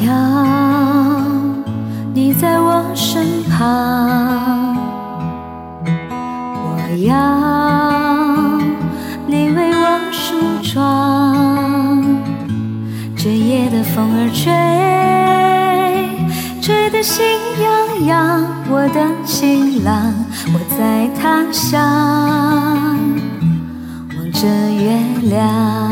要你在我身旁，我要你为我梳妆。这夜的风儿吹，吹得心痒痒。我的情郎，我在他乡望着月亮，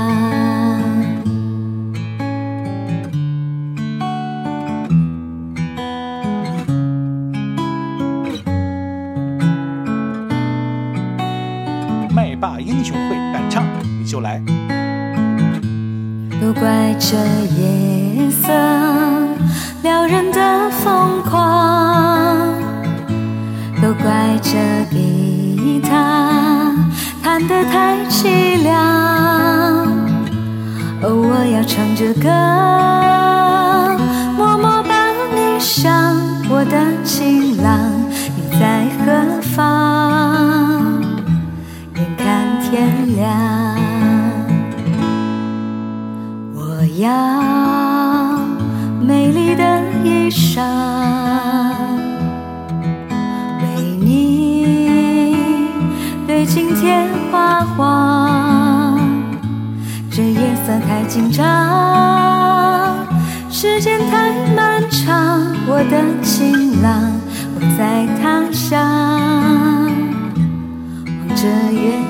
霸英雄会敢唱你就来。都怪这夜色撩人的疯狂，都怪这吉他弹得太凄凉。哦，我要唱着歌，默默把你想，我的我要美丽的衣裳，为你对镜贴花黄。这夜色太紧张，时间太漫长，我的情郎，我在他乡望着月。